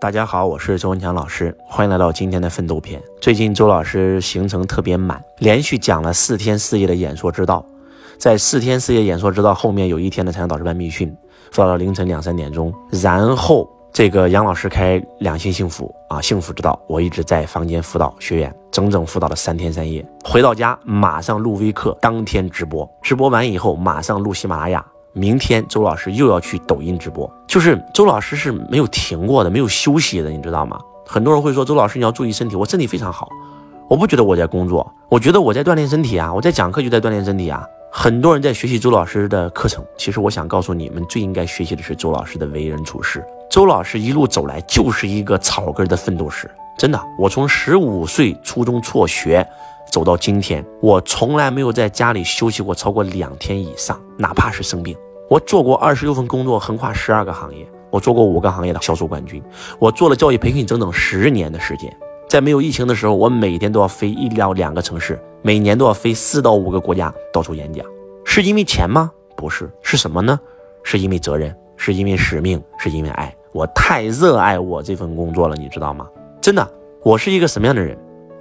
大家好，我是周文强老师，欢迎来到今天的奋斗篇。最近周老师行程特别满，连续讲了四天四夜的演说之道。在四天四夜演说之道后面有一天的财商导师班密训，做到凌晨两三点钟。然后这个杨老师开两性幸福啊，幸福之道，我一直在房间辅导学员，整整辅导了三天三夜。回到家马上录微课，当天直播，直播完以后马上录喜马拉雅。明天周老师又要去抖音直播，就是周老师是没有停过的，没有休息的，你知道吗？很多人会说周老师你要注意身体，我身体非常好，我不觉得我在工作，我觉得我在锻炼身体啊，我在讲课就在锻炼身体啊。很多人在学习周老师的课程，其实我想告诉你们，最应该学习的是周老师的为人处事。周老师一路走来就是一个草根的奋斗史，真的，我从十五岁初中辍学。走到今天，我从来没有在家里休息过超过两天以上，哪怕是生病。我做过二十六份工作，横跨十二个行业。我做过五个行业的销售冠军。我做了教育培训整整十年的时间。在没有疫情的时候，我每天都要飞一到两个城市，每年都要飞四到五个国家到处演讲。是因为钱吗？不是，是什么呢？是因为责任，是因为使命，是因为爱。我太热爱我这份工作了，你知道吗？真的，我是一个什么样的人？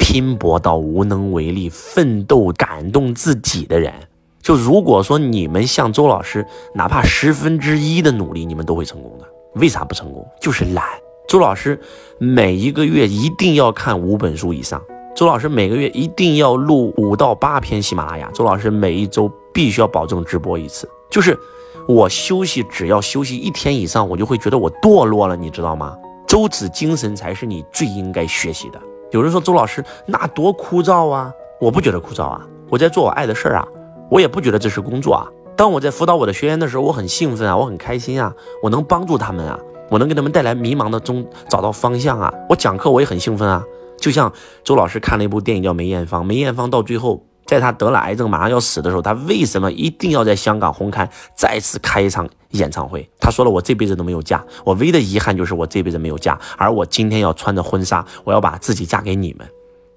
拼搏到无能为力，奋斗感动自己的人，就如果说你们像周老师，哪怕十分之一的努力，你们都会成功的。为啥不成功？就是懒。周老师每一个月一定要看五本书以上。周老师每个月一定要录五到八篇喜马拉雅。周老师每一周必须要保证直播一次。就是我休息，只要休息一天以上，我就会觉得我堕落了，你知道吗？周子精神才是你最应该学习的。有人说周老师那多枯燥啊，我不觉得枯燥啊，我在做我爱的事儿啊，我也不觉得这是工作啊。当我在辅导我的学员的时候，我很兴奋啊，我很开心啊，我能帮助他们啊，我能给他们带来迷茫的中找到方向啊。我讲课我也很兴奋啊，就像周老师看了一部电影叫梅艳芳，梅艳芳到最后。在他得了癌症，马上要死的时候，他为什么一定要在香港红磡再次开一场演唱会？他说了：“我这辈子都没有嫁，我唯一的遗憾就是我这辈子没有嫁。而我今天要穿着婚纱，我要把自己嫁给你们，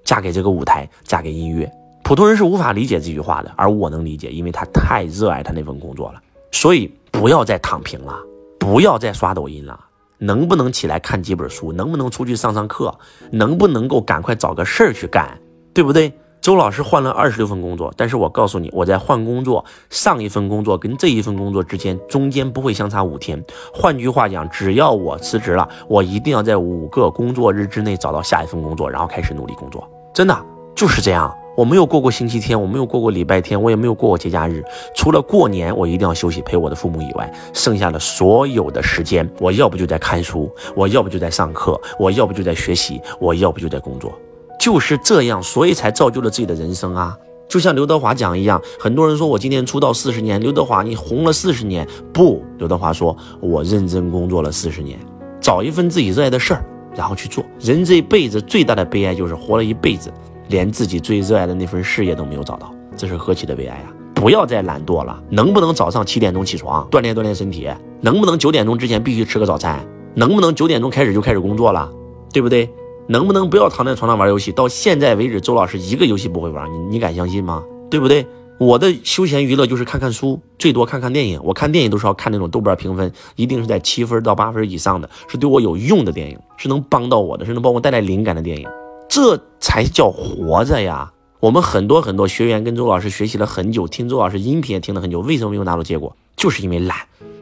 嫁给这个舞台，嫁给音乐。普通人是无法理解这句话的，而我能理解，因为他太热爱他那份工作了。所以不要再躺平了，不要再刷抖音了，能不能起来看几本书？能不能出去上上课？能不能够赶快找个事儿去干？对不对？”周老师换了二十六份工作，但是我告诉你，我在换工作，上一份工作跟这一份工作之间中间不会相差五天。换句话讲，只要我辞职了，我一定要在五个工作日之内找到下一份工作，然后开始努力工作。真的就是这样。我没有过过星期天，我没有过过礼拜天，我也没有过过节假日。除了过年我一定要休息陪我的父母以外，剩下的所有的时间，我要不就在看书，我要不就在上课，我要不就在学习，我要不就在工作。就是这样，所以才造就了自己的人生啊！就像刘德华讲一样，很多人说我今年出道四十年，刘德华你红了四十年，不，刘德华说我认真工作了四十年，找一份自己热爱的事儿，然后去做。人这一辈子最大的悲哀就是活了一辈子，连自己最热爱的那份事业都没有找到，这是何其的悲哀啊！不要再懒惰了，能不能早上七点钟起床锻炼锻炼身体？能不能九点钟之前必须吃个早餐？能不能九点钟开始就开始工作了？对不对？能不能不要躺在床上玩游戏？到现在为止，周老师一个游戏不会玩，你你敢相信吗？对不对？我的休闲娱乐就是看看书，最多看看电影。我看电影都是要看那种豆瓣评分一定是在七分到八分以上的，是对我有用的电影，是能帮到我的，是能帮我带来灵感的电影，这才叫活着呀！我们很多很多学员跟周老师学习了很久，听周老师音频也听了很久，为什么没有拿到结果？就是因为懒。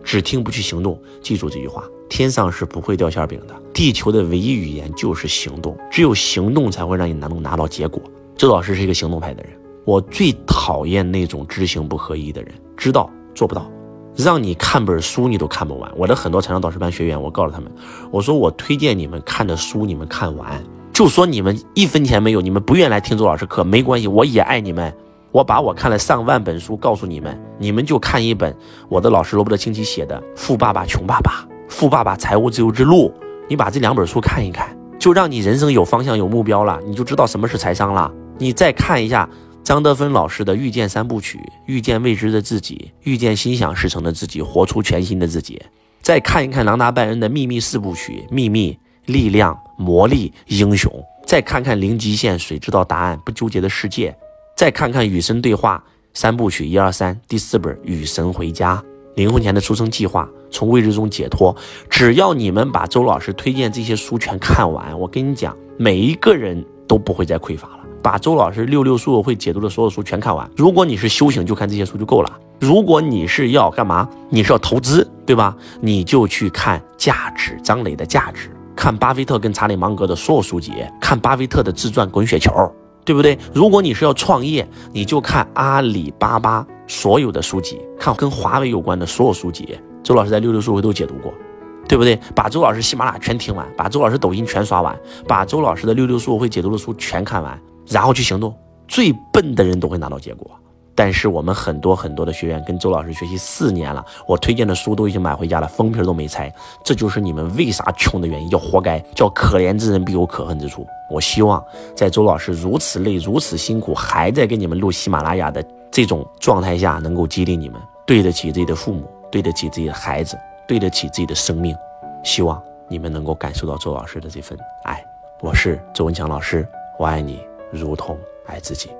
只听不去行动，记住这句话：天上是不会掉馅饼的。地球的唯一语言就是行动，只有行动才会让你能拿到结果。周老师是一个行动派的人，我最讨厌那种知行不合一的人，知道做不到，让你看本书你都看不完。我的很多财商导师班学员，我告诉他们，我说我推荐你们看的书你们看完，就说你们一分钱没有，你们不愿意来听周老师课没关系，我也爱你们。我把我看了上万本书告诉你们，你们就看一本我的老师罗伯特清崎写的《富爸爸穷爸爸》《富爸爸财务自由之路》，你把这两本书看一看，就让你人生有方向、有目标了，你就知道什么是财商了。你再看一下张德芬老师的《遇见三部曲》，遇见未知的自己，遇见心想事成的自己，活出全新的自己。再看一看朗达·拜恩的《秘密四部曲》，秘密、力量、魔力、英雄。再看看零极限，谁知道答案？不纠结的世界。再看看与神对话三部曲一二三，第四本与神回家，灵魂前的出生计划，从未知中解脱。只要你们把周老师推荐这些书全看完，我跟你讲，每一个人都不会再匮乏了。把周老师六六书友会解读的所有书全看完。如果你是修行，就看这些书就够了。如果你是要干嘛？你是要投资，对吧？你就去看价值，张磊的价值，看巴菲特跟查理芒格的所有书籍，看巴菲特的自传《滚雪球》，对不对？如果你是要创业，你就看阿里巴巴所有的书籍，看跟华为有关的所有书籍。周老师在六六书会都解读过，对不对？把周老师喜马拉雅全听完，把周老师抖音全刷完，把周老师的六六书会解读的书全看完。然后去行动，最笨的人都会拿到结果。但是我们很多很多的学员跟周老师学习四年了，我推荐的书都已经买回家了，封皮都没拆。这就是你们为啥穷的原因，叫活该，叫可怜之人必有可恨之处。我希望在周老师如此累、如此辛苦，还在给你们录喜马拉雅的这种状态下，能够激励你们，对得起自己的父母，对得起自己的孩子，对得起自己的生命。希望你们能够感受到周老师的这份爱。我是周文强老师，我爱你。如同爱自己。